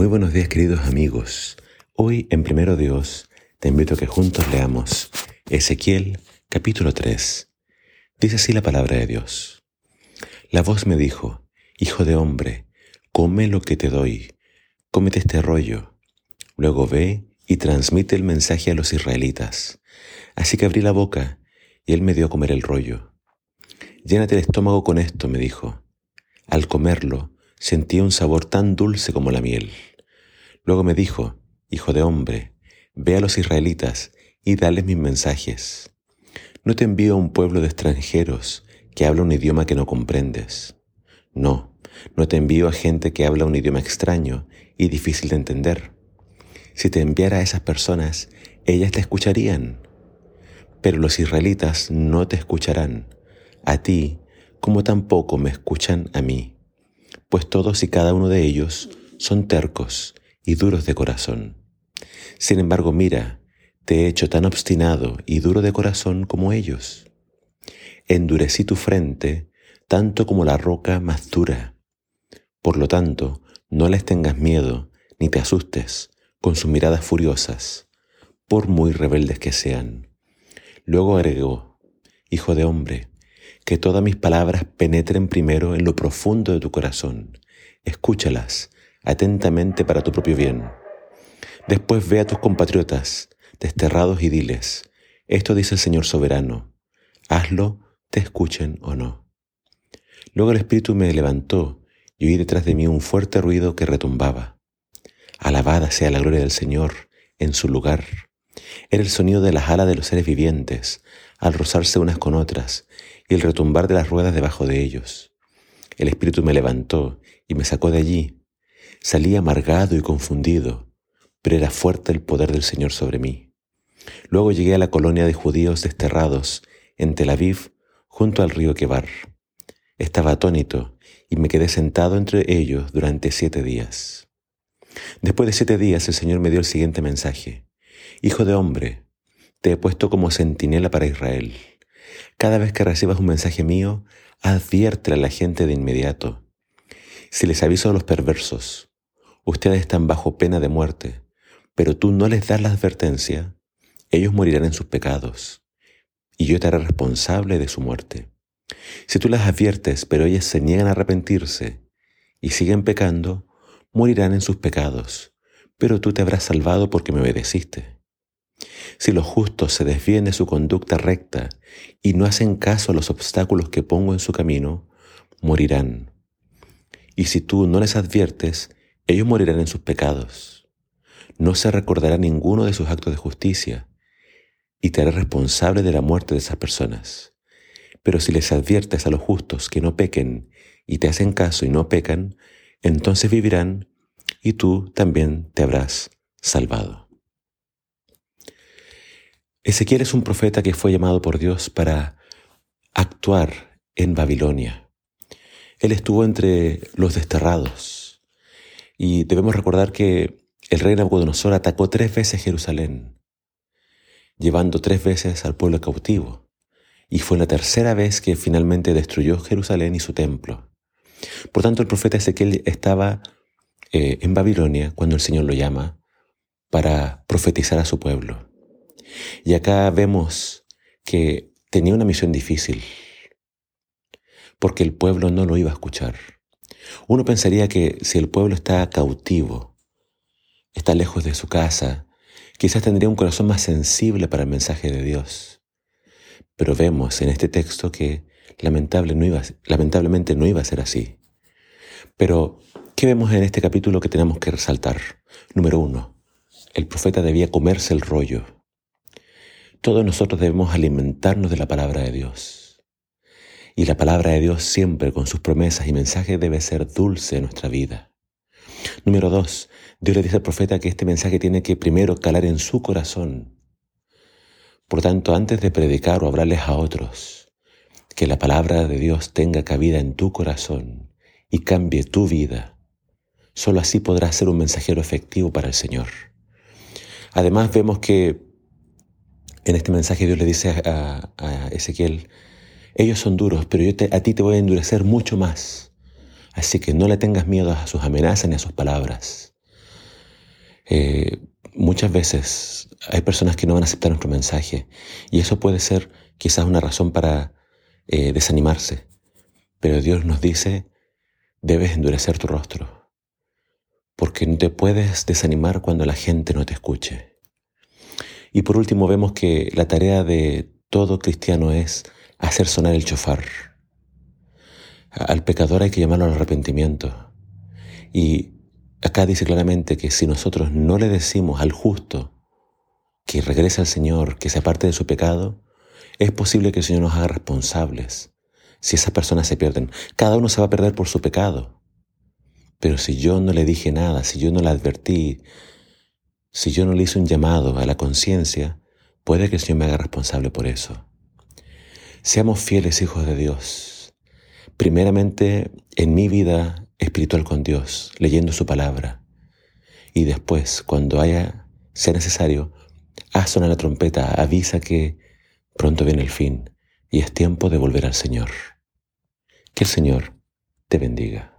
Muy buenos días queridos amigos. Hoy en Primero Dios te invito a que juntos leamos Ezequiel capítulo 3. Dice así la palabra de Dios. La voz me dijo, Hijo de hombre, come lo que te doy, cómete este rollo. Luego ve y transmite el mensaje a los israelitas. Así que abrí la boca y él me dio a comer el rollo. Llénate el estómago con esto, me dijo. Al comerlo, sentía un sabor tan dulce como la miel. Luego me dijo, Hijo de hombre, ve a los israelitas y dales mis mensajes. No te envío a un pueblo de extranjeros que habla un idioma que no comprendes. No, no te envío a gente que habla un idioma extraño y difícil de entender. Si te enviara a esas personas, ellas te escucharían. Pero los israelitas no te escucharán, a ti como tampoco me escuchan a mí pues todos y cada uno de ellos son tercos y duros de corazón. Sin embargo, mira, te he hecho tan obstinado y duro de corazón como ellos. Endurecí tu frente tanto como la roca más dura. Por lo tanto, no les tengas miedo ni te asustes con sus miradas furiosas, por muy rebeldes que sean. Luego agregó, Hijo de hombre, que todas mis palabras penetren primero en lo profundo de tu corazón. Escúchalas atentamente para tu propio bien. Después ve a tus compatriotas desterrados y diles, esto dice el Señor soberano, hazlo, te escuchen o no. Luego el Espíritu me levantó y oí detrás de mí un fuerte ruido que retumbaba. Alabada sea la gloria del Señor en su lugar. Era el sonido de las alas de los seres vivientes al rozarse unas con otras y el retumbar de las ruedas debajo de ellos. El Espíritu me levantó y me sacó de allí. Salí amargado y confundido, pero era fuerte el poder del Señor sobre mí. Luego llegué a la colonia de judíos desterrados en Tel Aviv, junto al río Quebar. Estaba atónito y me quedé sentado entre ellos durante siete días. Después de siete días el Señor me dio el siguiente mensaje. Hijo de hombre, te he puesto como centinela para Israel. Cada vez que recibas un mensaje mío, adviértele a la gente de inmediato. Si les aviso a los perversos, ustedes están bajo pena de muerte, pero tú no les das la advertencia, ellos morirán en sus pecados, y yo te haré responsable de su muerte. Si tú las adviertes, pero ellas se niegan a arrepentirse y siguen pecando, morirán en sus pecados, pero tú te habrás salvado porque me obedeciste. Si los justos se desvíen de su conducta recta y no hacen caso a los obstáculos que pongo en su camino, morirán. Y si tú no les adviertes, ellos morirán en sus pecados. No se recordará ninguno de sus actos de justicia y te haré responsable de la muerte de esas personas. Pero si les adviertes a los justos que no pequen y te hacen caso y no pecan, entonces vivirán y tú también te habrás salvado. Ezequiel es un profeta que fue llamado por Dios para actuar en Babilonia. Él estuvo entre los desterrados y debemos recordar que el rey Nabucodonosor atacó tres veces Jerusalén, llevando tres veces al pueblo cautivo, y fue la tercera vez que finalmente destruyó Jerusalén y su templo. Por tanto, el profeta Ezequiel estaba eh, en Babilonia cuando el Señor lo llama para profetizar a su pueblo. Y acá vemos que tenía una misión difícil, porque el pueblo no lo iba a escuchar. Uno pensaría que si el pueblo está cautivo, está lejos de su casa, quizás tendría un corazón más sensible para el mensaje de Dios. Pero vemos en este texto que lamentablemente no iba a ser así. Pero, ¿qué vemos en este capítulo que tenemos que resaltar? Número uno, el profeta debía comerse el rollo. Todos nosotros debemos alimentarnos de la palabra de Dios. Y la palabra de Dios siempre con sus promesas y mensajes debe ser dulce en nuestra vida. Número dos, Dios le dice al profeta que este mensaje tiene que primero calar en su corazón. Por tanto, antes de predicar o hablarles a otros, que la palabra de Dios tenga cabida en tu corazón y cambie tu vida. Solo así podrás ser un mensajero efectivo para el Señor. Además vemos que en este mensaje Dios le dice a, Ezequiel, ellos son duros, pero yo a ti te voy a endurecer mucho más. Así que no le tengas miedo a sus amenazas ni a sus palabras. Eh, muchas veces hay personas que no van a aceptar nuestro mensaje y eso puede ser quizás una razón para eh, desanimarse. Pero Dios nos dice, debes endurecer tu rostro, porque no te puedes desanimar cuando la gente no te escuche. Y por último vemos que la tarea de todo cristiano es hacer sonar el chofar. Al pecador hay que llamarlo al arrepentimiento. Y acá dice claramente que si nosotros no le decimos al justo que regrese al Señor, que se aparte de su pecado, es posible que el Señor nos haga responsables si esas personas se pierden. Cada uno se va a perder por su pecado. Pero si yo no le dije nada, si yo no le advertí, si yo no le hice un llamado a la conciencia, puede que el Señor me haga responsable por eso. Seamos fieles hijos de Dios. Primeramente en mi vida espiritual con Dios, leyendo su palabra. Y después, cuando haya, sea necesario, haz sonar la trompeta, avisa que pronto viene el fin y es tiempo de volver al Señor. Que el Señor te bendiga.